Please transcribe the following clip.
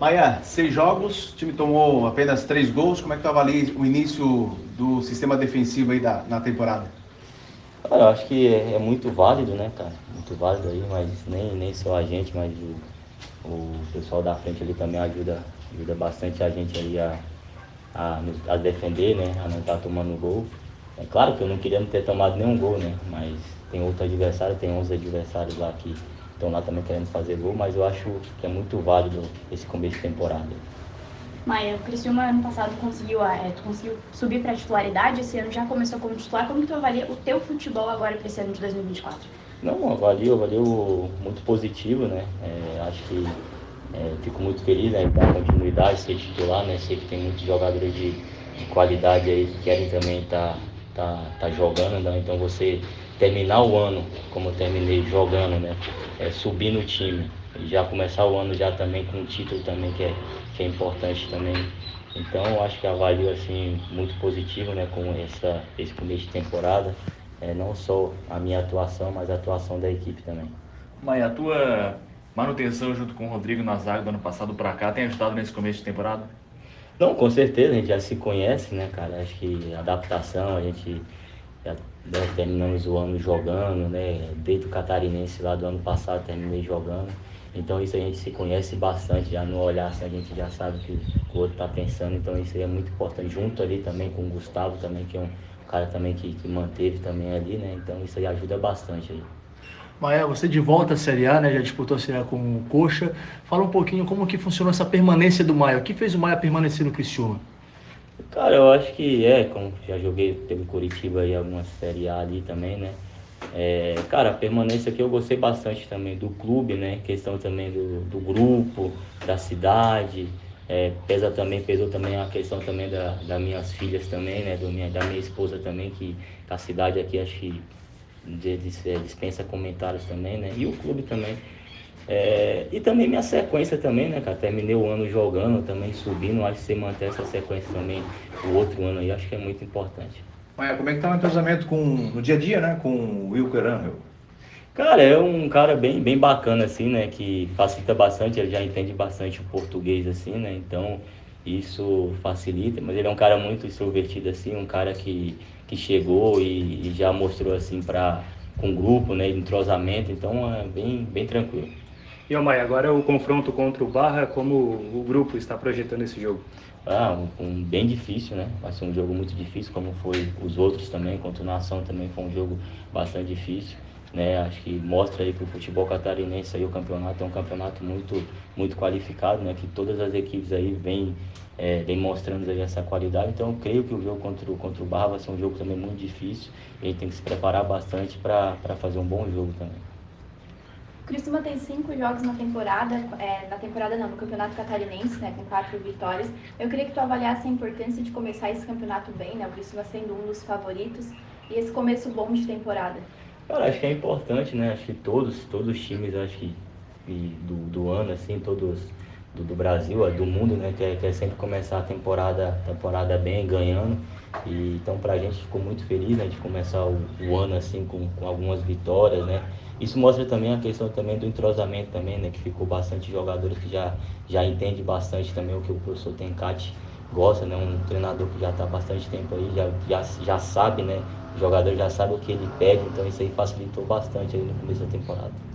Maia, seis jogos, o time tomou apenas três gols. Como é que tu avalia o início do sistema defensivo aí da, na temporada? eu acho que é, é, muito válido, né, cara? Muito válido aí, mas nem, nem só a gente, mas o, o pessoal da frente ali também ajuda, ajuda bastante a gente a, a, a defender, né? A não estar tá tomando gol. É claro que eu não queria ter tomado nenhum gol, né? Mas tem outro adversário, tem 11 adversários lá que estão lá também querendo fazer gol, mas eu acho que é muito válido esse começo de temporada. Maia, o Criciúma ano passado conseguiu, é, conseguiu subir para a titularidade, esse ano já começou como titular. Como tu avalia o teu futebol agora para esse ano de 2024? Não, avalio, avalio muito positivo, né? É, acho que é, fico muito feliz né, dar continuidade, ser titular, né? Sei que tem muitos jogadores de, de qualidade aí que querem também estar tá, tá, tá jogando, né? então você terminar o ano como eu terminei jogando, né? É, subir no time já começar o ano já também com um título também que é, que é importante também. Então acho que avalio assim muito positivo, né? Com essa, esse começo de temporada, é, não só a minha atuação, mas a atuação da equipe também. Maia, a tua manutenção junto com o Rodrigo na zaga do ano passado para cá tem ajudado nesse começo de temporada? Não, com certeza, a gente já se conhece, né, cara? Acho que adaptação, a gente já né, terminamos o ano jogando, né? Desde o catarinense lá do ano passado terminei jogando. Então isso a gente se conhece bastante, já no olhar assim, a gente já sabe que o outro está pensando, então isso é muito importante. Junto ali também com o Gustavo também, que é um cara também que, que manteve também ali, né? Então isso aí ajuda bastante aí. Maia, você de volta à Série A, né? Já disputou a Série A com o Coxa. Fala um pouquinho como que funcionou essa permanência do Maia. O que fez o Maia permanecer no Criciúma? Cara, eu acho que é, como já joguei pelo Curitiba e alguma Série A ali também, né? É, cara, a permanência aqui eu gostei bastante também do clube, né? Questão também do, do grupo, da cidade. É, pesa também, pesou também a questão também da, das minhas filhas também, né? Do minha, da minha esposa também, que a cidade aqui acho que dispensa comentários também, né? E o clube também. É, e também minha sequência também, né, cara? Terminei o ano jogando, também subindo. Acho que você manter essa sequência também o outro ano aí, acho que é muito importante. Como é que tá o entrosamento com, no dia a dia, né, com o Wilker Angel? Cara, é um cara bem, bem bacana, assim, né, que facilita bastante, ele já entende bastante o português, assim, né, então isso facilita, mas ele é um cara muito extrovertido, assim, um cara que, que chegou e, e já mostrou, assim, para com o grupo, né, entrosamento, então é bem, bem tranquilo. E, Maia, agora o confronto contra o Barra, como o grupo está projetando esse jogo? Ah, um, um, bem difícil, né? Vai ser um jogo muito difícil, como foi os outros também. Contra o Nação também foi um jogo bastante difícil. Né? Acho que mostra aí que o futebol catarinense aí, o campeonato é um campeonato muito, muito qualificado, né? Que todas as equipes aí vêm, é, vêm mostrando aí essa qualidade. Então eu creio que o jogo contra o, contra o Barra vai ser um jogo também muito difícil. A gente tem que se preparar bastante para fazer um bom jogo também. Criciúma tem cinco jogos na temporada, é, na temporada não, no Campeonato Catarinense, né, com quatro vitórias. Eu queria que tu avaliasse a importância de começar esse campeonato bem, né, o Criciúma sendo um dos favoritos, e esse começo bom de temporada. Cara, acho que é importante, né, acho que todos, todos os times, acho que do, do ano, assim, todos do, do Brasil, do mundo, né, quer, quer sempre começar a temporada, temporada bem, ganhando. E, então, pra gente ficou muito feliz, né, de começar o, o ano, assim, com, com algumas vitórias, né, isso mostra também a questão também do entrosamento também, né? Que ficou bastante jogadores que já, já entende bastante também o que o professor Tencati gosta, né? Um treinador que já está bastante tempo aí, já, já, já sabe, né? O jogador já sabe o que ele pede, então isso aí facilitou bastante aí no começo da temporada.